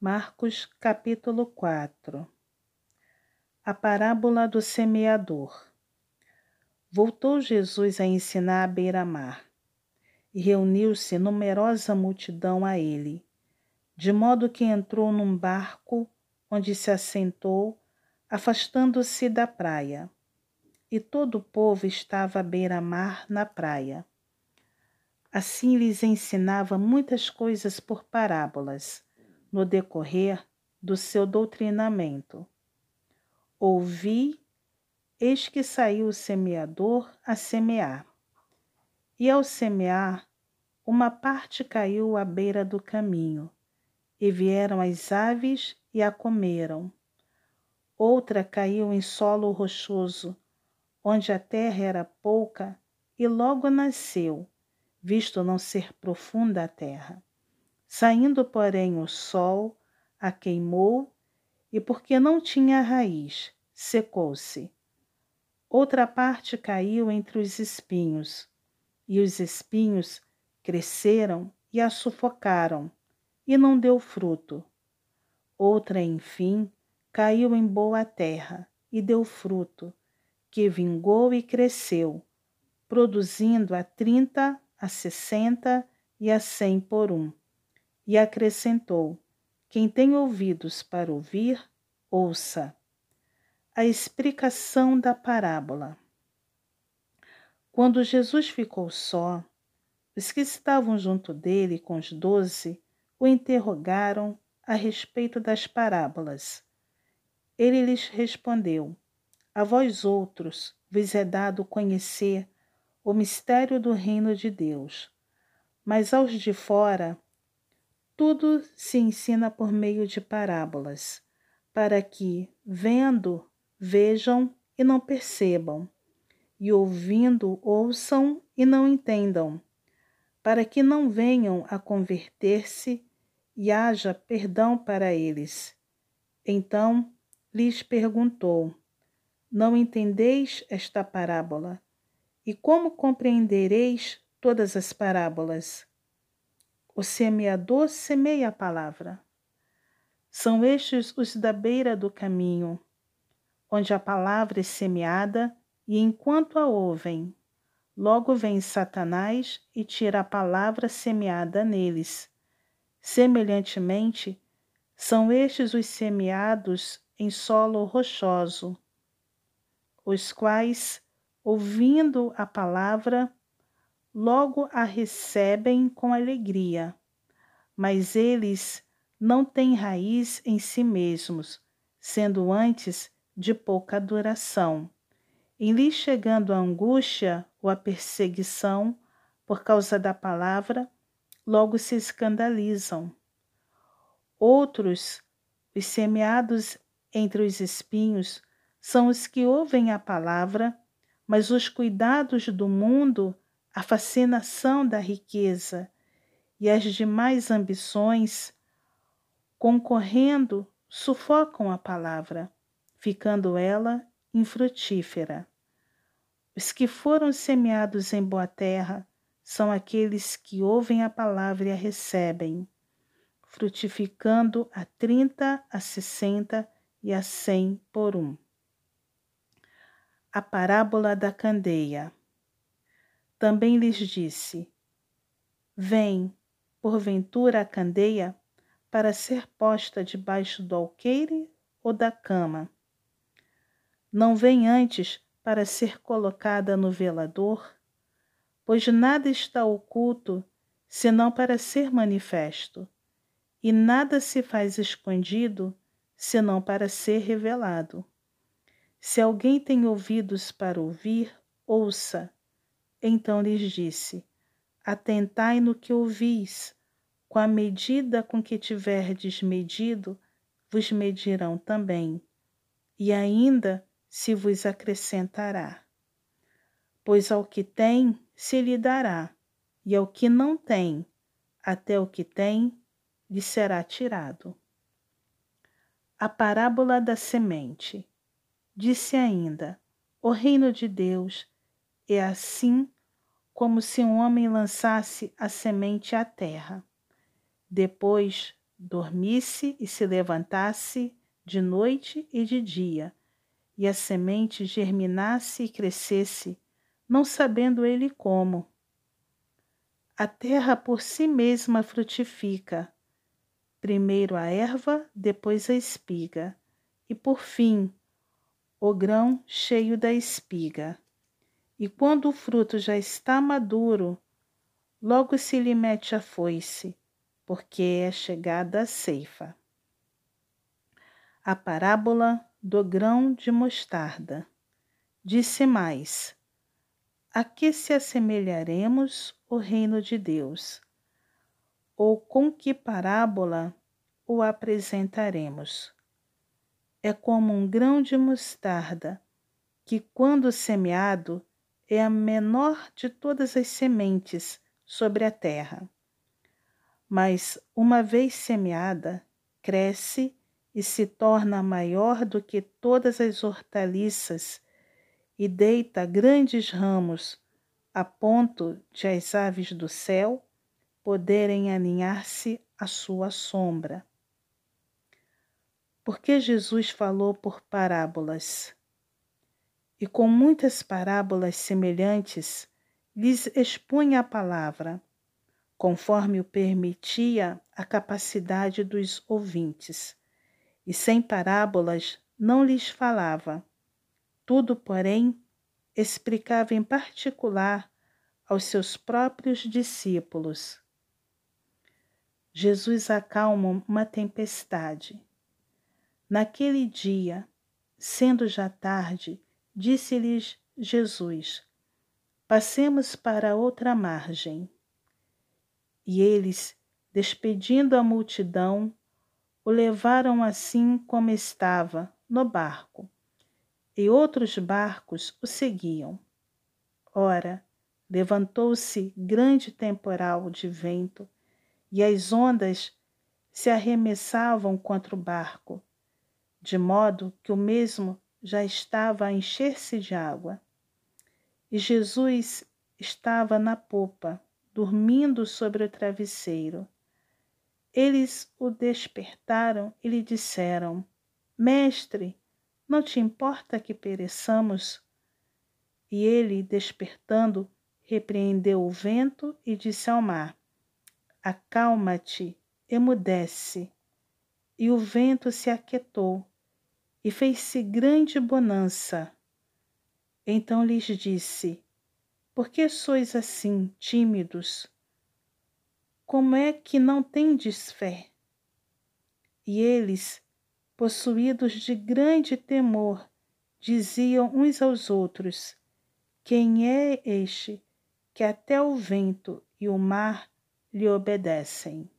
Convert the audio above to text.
Marcos capítulo 4 A parábola do semeador Voltou Jesus a ensinar à beira-mar, e reuniu-se numerosa multidão a ele, de modo que entrou num barco onde se assentou, afastando-se da praia. E todo o povo estava à beira-mar na praia. Assim lhes ensinava muitas coisas por parábolas no decorrer do seu doutrinamento. Ouvi, eis que saiu o semeador a semear. E ao semear, uma parte caiu à beira do caminho, e vieram as aves e a comeram. Outra caiu em solo rochoso, onde a terra era pouca, e logo nasceu, visto não ser profunda a terra. Saindo, porém, o sol a queimou, e porque não tinha raiz, secou-se. Outra parte caiu entre os espinhos, e os espinhos cresceram e a sufocaram, e não deu fruto. Outra, enfim, caiu em boa terra e deu fruto, que vingou e cresceu, produzindo a trinta, a sessenta e a cem por um. E acrescentou: Quem tem ouvidos para ouvir, ouça. A explicação da parábola. Quando Jesus ficou só, os que estavam junto dele com os doze o interrogaram a respeito das parábolas. Ele lhes respondeu: A vós outros vos é dado conhecer o mistério do reino de Deus, mas aos de fora tudo se ensina por meio de parábolas, para que, vendo, vejam e não percebam, e ouvindo, ouçam e não entendam, para que não venham a converter-se e haja perdão para eles. Então lhes perguntou: Não entendeis esta parábola? E como compreendereis todas as parábolas? O semeador semeia a palavra. São estes os da beira do caminho, onde a palavra é semeada, e enquanto a ouvem, logo vem Satanás e tira a palavra semeada neles. Semelhantemente, são estes os semeados em solo rochoso, os quais, ouvindo a palavra, logo a recebem com alegria, mas eles não têm raiz em si mesmos, sendo antes de pouca duração. Em lhes chegando a angústia ou a perseguição por causa da palavra, logo se escandalizam. Outros, os semeados entre os espinhos, são os que ouvem a palavra, mas os cuidados do mundo a fascinação da riqueza e as demais ambições, concorrendo, sufocam a palavra, ficando ela infrutífera. Os que foram semeados em boa terra são aqueles que ouvem a palavra e a recebem, frutificando a trinta, a sessenta e a cem por um. A parábola da candeia. Também lhes disse: Vem, porventura, a candeia para ser posta debaixo do alqueire ou da cama? Não vem antes para ser colocada no velador? Pois nada está oculto senão para ser manifesto, e nada se faz escondido senão para ser revelado. Se alguém tem ouvidos para ouvir, ouça. Então lhes disse: Atentai no que ouvis, com a medida com que tiverdes medido, vos medirão também, e ainda se vos acrescentará. Pois ao que tem, se lhe dará, e ao que não tem, até o que tem, lhe será tirado. A parábola da semente. Disse ainda: O reino de Deus é assim como se um homem lançasse a semente à terra. Depois, dormisse e se levantasse de noite e de dia, e a semente germinasse e crescesse, não sabendo ele como. A terra por si mesma frutifica, primeiro a erva, depois a espiga, e por fim o grão cheio da espiga. E quando o fruto já está maduro, logo se lhe mete a foice, porque é chegada a ceifa. A parábola do grão de mostarda. Disse mais: A que se assemelharemos o reino de Deus? Ou com que parábola o apresentaremos? É como um grão de mostarda, que, quando semeado, é a menor de todas as sementes sobre a terra. Mas, uma vez semeada, cresce e se torna maior do que todas as hortaliças e deita grandes ramos, a ponto de as aves do céu poderem aninhar-se à sua sombra. Porque Jesus falou por parábolas. E com muitas parábolas semelhantes, lhes expunha a palavra, conforme o permitia a capacidade dos ouvintes e sem parábolas não lhes falava. Tudo, porém, explicava em particular aos seus próprios discípulos. Jesus acalma uma tempestade. Naquele dia, sendo já tarde, disse-lhes Jesus: Passemos para outra margem. E eles, despedindo a multidão, o levaram assim como estava, no barco, e outros barcos o seguiam. Ora, levantou-se grande temporal de vento, e as ondas se arremessavam contra o barco, de modo que o mesmo já estava a encher-se de água. E Jesus estava na popa, dormindo sobre o travesseiro. Eles o despertaram e lhe disseram: Mestre, não te importa que pereçamos? E ele, despertando, repreendeu o vento e disse ao mar: Acalma-te, emudece. E o vento se aquietou e fez-se grande bonança. Então lhes disse: Por que sois assim tímidos? Como é que não tendes fé? E eles, possuídos de grande temor, diziam uns aos outros: Quem é este que até o vento e o mar lhe obedecem?